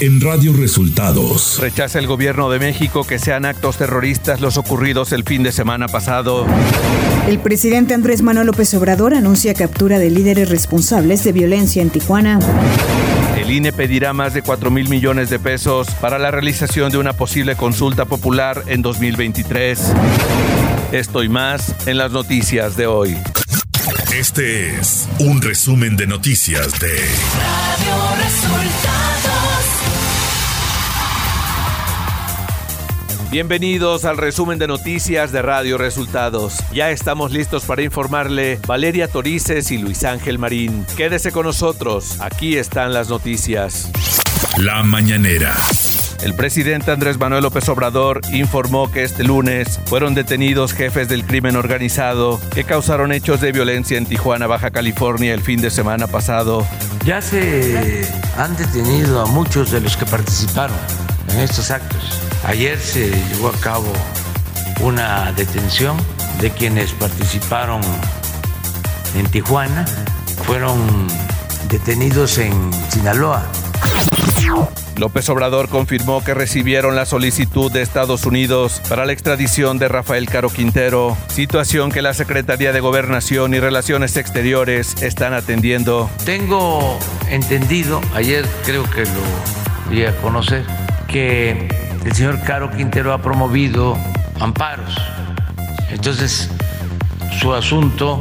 en Radio Resultados. Rechaza el gobierno de México que sean actos terroristas los ocurridos el fin de semana pasado. El presidente Andrés Manuel López Obrador anuncia captura de líderes responsables de violencia en Tijuana. El INE pedirá más de 4 mil millones de pesos para la realización de una posible consulta popular en 2023. Esto y más en las noticias de hoy. Este es un resumen de noticias de Radio Resultados. Bienvenidos al resumen de noticias de Radio Resultados. Ya estamos listos para informarle Valeria Torices y Luis Ángel Marín. Quédese con nosotros, aquí están las noticias. La mañanera. El presidente Andrés Manuel López Obrador informó que este lunes fueron detenidos jefes del crimen organizado que causaron hechos de violencia en Tijuana, Baja California, el fin de semana pasado. Ya se han detenido a muchos de los que participaron en estos actos. Ayer se llevó a cabo una detención de quienes participaron en Tijuana. Fueron detenidos en Sinaloa López Obrador confirmó que recibieron la solicitud de Estados Unidos para la extradición de Rafael Caro Quintero, situación que la Secretaría de Gobernación y Relaciones Exteriores están atendiendo. Tengo entendido, ayer creo que lo di a conocer, que el señor Caro Quintero ha promovido amparos. Entonces, su asunto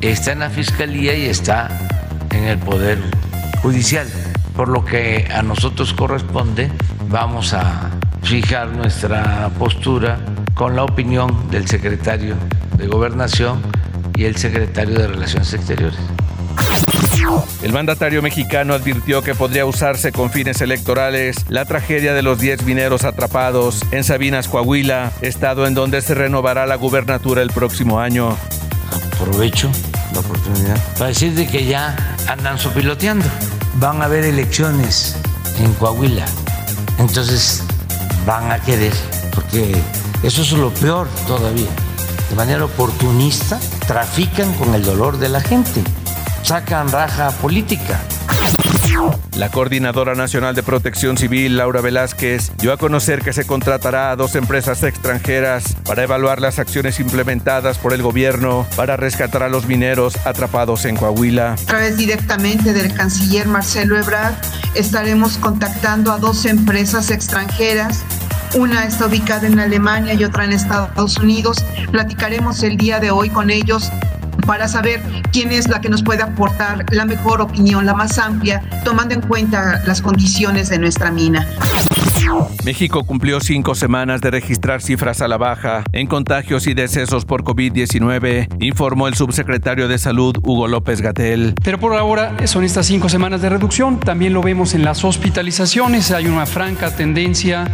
está en la Fiscalía y está en el Poder Judicial por lo que a nosotros corresponde, vamos a fijar nuestra postura con la opinión del secretario de Gobernación y el secretario de Relaciones Exteriores. El mandatario mexicano advirtió que podría usarse con fines electorales la tragedia de los 10 mineros atrapados en Sabinas, Coahuila, estado en donde se renovará la gubernatura el próximo año. Aprovecho la oportunidad para decir de que ya andan sopiloteando van a haber elecciones en Coahuila. Entonces van a querer, porque eso es lo peor todavía. De manera oportunista, trafican con el dolor de la gente, sacan raja política. La Coordinadora Nacional de Protección Civil, Laura Velázquez, dio a conocer que se contratará a dos empresas extranjeras para evaluar las acciones implementadas por el gobierno para rescatar a los mineros atrapados en Coahuila. A través directamente del canciller Marcelo Ebrard, estaremos contactando a dos empresas extranjeras una está ubicada en Alemania y otra en Estados Unidos. Platicaremos el día de hoy con ellos para saber quién es la que nos puede aportar la mejor opinión, la más amplia, tomando en cuenta las condiciones de nuestra mina. México cumplió cinco semanas de registrar cifras a la baja en contagios y decesos por COVID-19, informó el subsecretario de Salud Hugo López Gatel. Pero por ahora son estas cinco semanas de reducción. También lo vemos en las hospitalizaciones. Hay una franca tendencia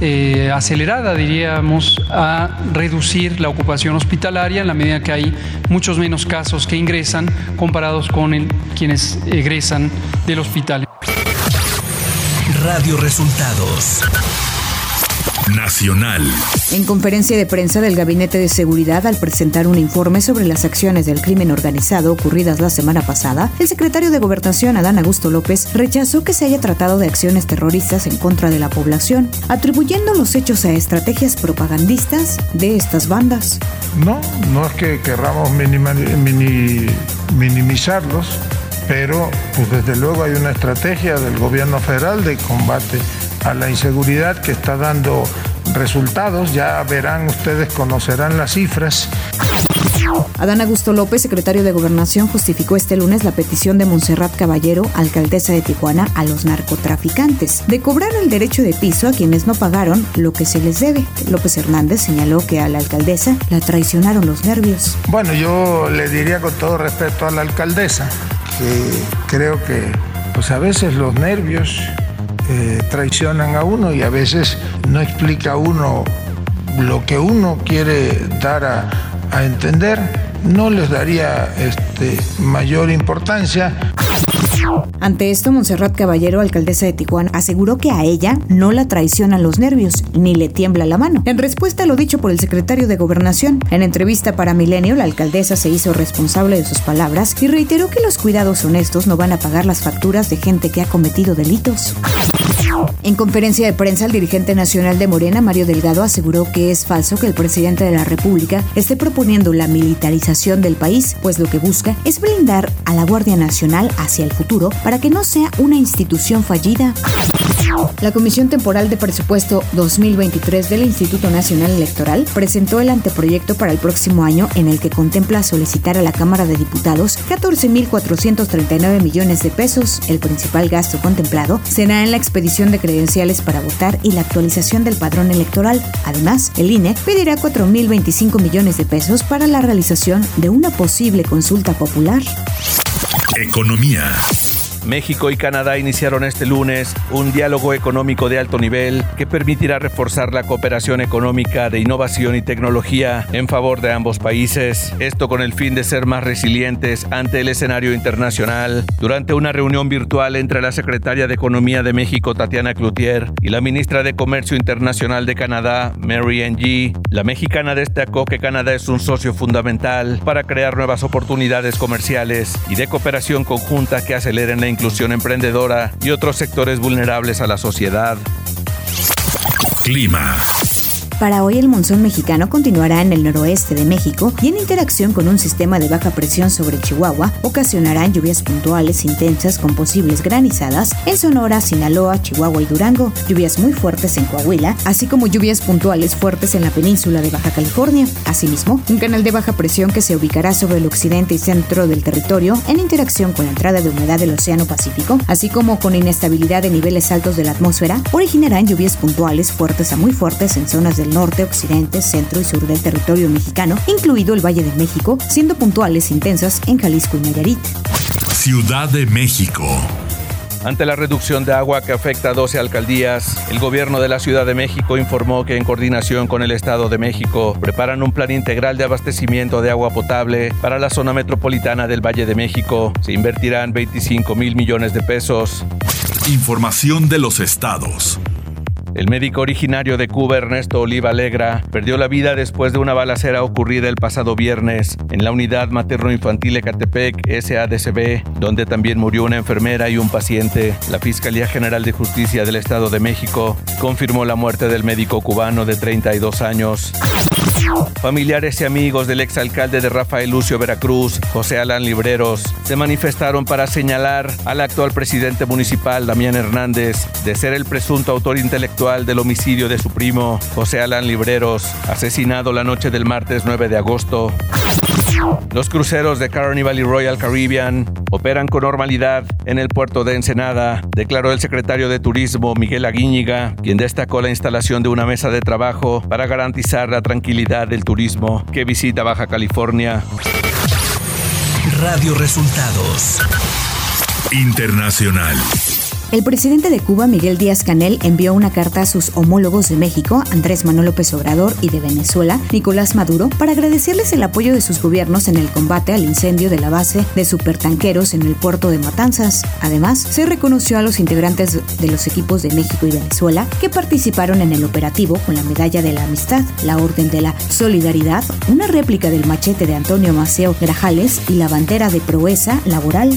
eh, acelerada, diríamos, a reducir la ocupación hospitalaria en la medida que hay muchos menos casos que ingresan comparados con quienes egresan del hospital. Radio Resultados. Nacional. En conferencia de prensa del Gabinete de Seguridad, al presentar un informe sobre las acciones del crimen organizado ocurridas la semana pasada, el secretario de Gobernación, Adán Augusto López, rechazó que se haya tratado de acciones terroristas en contra de la población, atribuyendo los hechos a estrategias propagandistas de estas bandas. No, no es que querramos minimizarlos, pero pues desde luego hay una estrategia del gobierno federal de combate a la inseguridad que está dando resultados. Ya verán ustedes, conocerán las cifras. Adán Augusto López, secretario de Gobernación, justificó este lunes la petición de Montserrat Caballero, alcaldesa de Tijuana, a los narcotraficantes de cobrar el derecho de piso a quienes no pagaron lo que se les debe. López Hernández señaló que a la alcaldesa la traicionaron los nervios. Bueno, yo le diría con todo respeto a la alcaldesa que creo que pues a veces los nervios eh, traicionan a uno y a veces no explica uno lo que uno quiere dar a, a entender, no les daría este, mayor importancia. Ante esto, Montserrat Caballero, alcaldesa de Tijuana, aseguró que a ella no la traicionan los nervios ni le tiembla la mano. En respuesta a lo dicho por el secretario de Gobernación, en entrevista para Milenio, la alcaldesa se hizo responsable de sus palabras y reiteró que los cuidados honestos no van a pagar las facturas de gente que ha cometido delitos. En conferencia de prensa, el dirigente nacional de Morena, Mario Delgado, aseguró que es falso que el presidente de la República esté proponiendo la militarización del país, pues lo que busca es blindar a la Guardia Nacional hacia el futuro para que no sea una institución fallida. La Comisión Temporal de Presupuesto 2023 del Instituto Nacional Electoral presentó el anteproyecto para el próximo año en el que contempla solicitar a la Cámara de Diputados 14.439 millones de pesos. El principal gasto contemplado será en la expedición de credenciales para votar y la actualización del padrón electoral. Además, el INE pedirá 4.025 millones de pesos para la realización de una posible consulta popular. Economía. México y Canadá iniciaron este lunes un diálogo económico de alto nivel que permitirá reforzar la cooperación económica de innovación y tecnología en favor de ambos países, esto con el fin de ser más resilientes ante el escenario internacional. Durante una reunión virtual entre la secretaria de Economía de México, Tatiana Cloutier, y la ministra de Comercio Internacional de Canadá, Mary Ng, la mexicana destacó que Canadá es un socio fundamental para crear nuevas oportunidades comerciales y de cooperación conjunta que aceleren la inclusión emprendedora y otros sectores vulnerables a la sociedad. Clima. Para hoy el monzón mexicano continuará en el noroeste de México y en interacción con un sistema de baja presión sobre Chihuahua ocasionarán lluvias puntuales intensas con posibles granizadas en Sonora, Sinaloa, Chihuahua y Durango, lluvias muy fuertes en Coahuila, así como lluvias puntuales fuertes en la península de Baja California. Asimismo, un canal de baja presión que se ubicará sobre el occidente y centro del territorio en interacción con la entrada de humedad del Océano Pacífico, así como con inestabilidad de niveles altos de la atmósfera, originarán lluvias puntuales fuertes a muy fuertes en zonas del norte, occidente, centro y sur del territorio mexicano, incluido el Valle de México, siendo puntuales intensas en Jalisco y Nayarit. Ciudad de México. Ante la reducción de agua que afecta a 12 alcaldías, el gobierno de la Ciudad de México informó que en coordinación con el Estado de México preparan un plan integral de abastecimiento de agua potable para la zona metropolitana del Valle de México. Se invertirán 25 mil millones de pesos. Información de los estados. El médico originario de Cuba, Ernesto Oliva Alegra, perdió la vida después de una balacera ocurrida el pasado viernes en la unidad materno-infantil Ecatepec, SADCB, donde también murió una enfermera y un paciente. La Fiscalía General de Justicia del Estado de México confirmó la muerte del médico cubano de 32 años. Familiares y amigos del exalcalde de Rafael Lucio Veracruz, José Alan Libreros, se manifestaron para señalar al actual presidente municipal, Damián Hernández, de ser el presunto autor intelectual del homicidio de su primo, José Alan Libreros, asesinado la noche del martes 9 de agosto. Los cruceros de Carnival y Royal Caribbean operan con normalidad en el puerto de Ensenada, declaró el secretario de Turismo Miguel Aguíñiga, quien destacó la instalación de una mesa de trabajo para garantizar la tranquilidad del turismo que visita Baja California. Radio Resultados. Internacional. El presidente de Cuba, Miguel Díaz Canel, envió una carta a sus homólogos de México, Andrés Manuel López Obrador, y de Venezuela, Nicolás Maduro, para agradecerles el apoyo de sus gobiernos en el combate al incendio de la base de supertanqueros en el puerto de Matanzas. Además, se reconoció a los integrantes de los equipos de México y Venezuela que participaron en el operativo con la Medalla de la Amistad, la Orden de la Solidaridad, una réplica del machete de Antonio Maceo Grajales y la bandera de proeza laboral.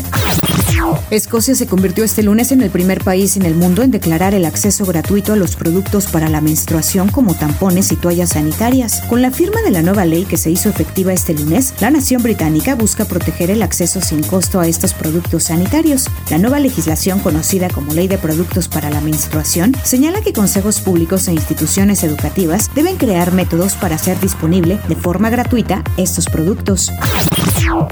Escocia se convirtió este lunes en el primer país en el mundo en declarar el acceso gratuito a los productos para la menstruación como tampones y toallas sanitarias. Con la firma de la nueva ley que se hizo efectiva este lunes, la nación británica busca proteger el acceso sin costo a estos productos sanitarios. La nueva legislación conocida como Ley de Productos para la Menstruación señala que consejos públicos e instituciones educativas deben crear métodos para hacer disponible de forma gratuita estos productos.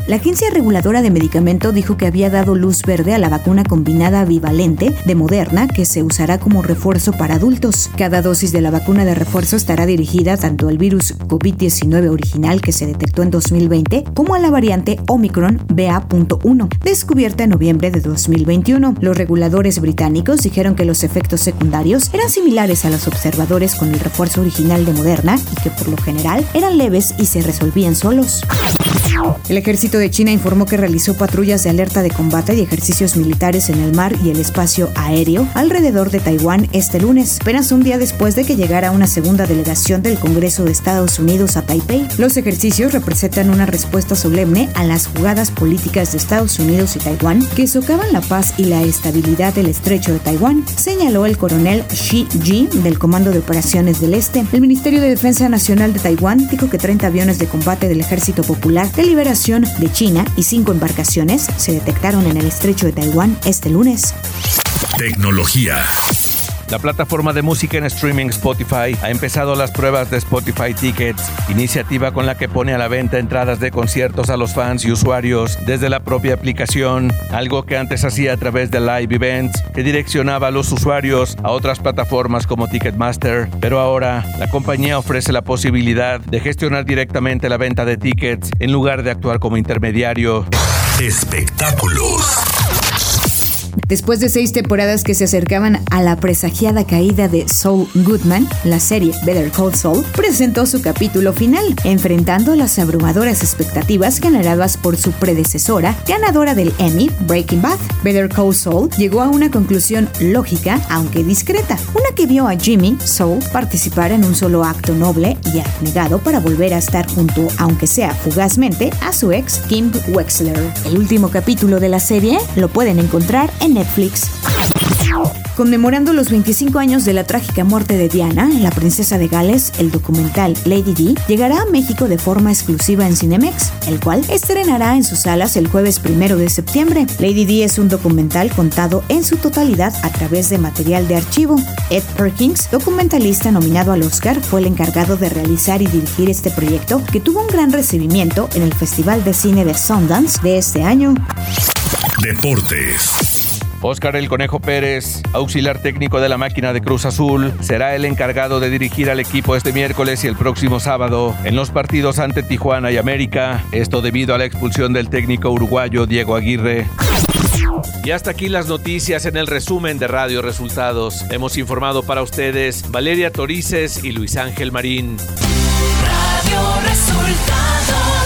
La Agencia Reguladora de Medicamento dijo que había dado luz verde a la vacuna combinada bivalente de Moderna que se usará como refuerzo para adultos. Cada dosis de la vacuna de refuerzo estará dirigida tanto al virus COVID-19 original que se detectó en 2020 como a la variante Omicron BA.1, descubierta en noviembre de 2021. Los reguladores británicos dijeron que los efectos secundarios eran similares a los observadores con el refuerzo original de Moderna y que por lo general eran leves y se resolvían solos. El ejército de China informó que realizó patrullas de alerta de combate y ejercicios militares en el mar y el espacio aéreo alrededor de Taiwán este lunes, apenas un día después de que llegara una segunda delegación del Congreso de Estados Unidos a Taipei. Los ejercicios representan una respuesta solemne a las jugadas políticas de Estados Unidos y Taiwán que socavan la paz y la estabilidad del estrecho de Taiwán, señaló el coronel Xi Ji del Comando de Operaciones del Este. El Ministerio de Defensa Nacional de Taiwán dijo que 30 aviones de combate del Ejército Popular de Liberación de China y cinco embarcaciones se detectaron en el estrecho de Taiwán este lunes. Tecnología. La plataforma de música en streaming Spotify ha empezado las pruebas de Spotify Tickets, iniciativa con la que pone a la venta entradas de conciertos a los fans y usuarios desde la propia aplicación, algo que antes hacía a través de Live Events, que direccionaba a los usuarios a otras plataformas como Ticketmaster, pero ahora la compañía ofrece la posibilidad de gestionar directamente la venta de tickets en lugar de actuar como intermediario. Espectáculos. Después de seis temporadas que se acercaban a la presagiada caída de Saul Goodman, la serie Better Call Saul presentó su capítulo final, enfrentando las abrumadoras expectativas generadas por su predecesora, ganadora del Emmy, Breaking Bad. Better Call Saul llegó a una conclusión lógica, aunque discreta, una que vio a Jimmy Saul participar en un solo acto noble y abnegado para volver a estar junto, aunque sea fugazmente, a su ex Kim Wexler. El último capítulo de la serie lo pueden encontrar en Netflix. Conmemorando los 25 años de la trágica muerte de Diana, la princesa de Gales, el documental Lady Di llegará a México de forma exclusiva en Cinemex, el cual estrenará en sus salas el jueves primero de septiembre. Lady Di es un documental contado en su totalidad a través de material de archivo. Ed Perkins, documentalista nominado al Oscar, fue el encargado de realizar y dirigir este proyecto que tuvo un gran recibimiento en el Festival de Cine de Sundance de este año. Deportes. Óscar El Conejo Pérez, auxiliar técnico de la máquina de Cruz Azul, será el encargado de dirigir al equipo este miércoles y el próximo sábado en los partidos ante Tijuana y América, esto debido a la expulsión del técnico uruguayo Diego Aguirre. Y hasta aquí las noticias en el resumen de Radio Resultados. Hemos informado para ustedes Valeria Torices y Luis Ángel Marín. Radio Resultados.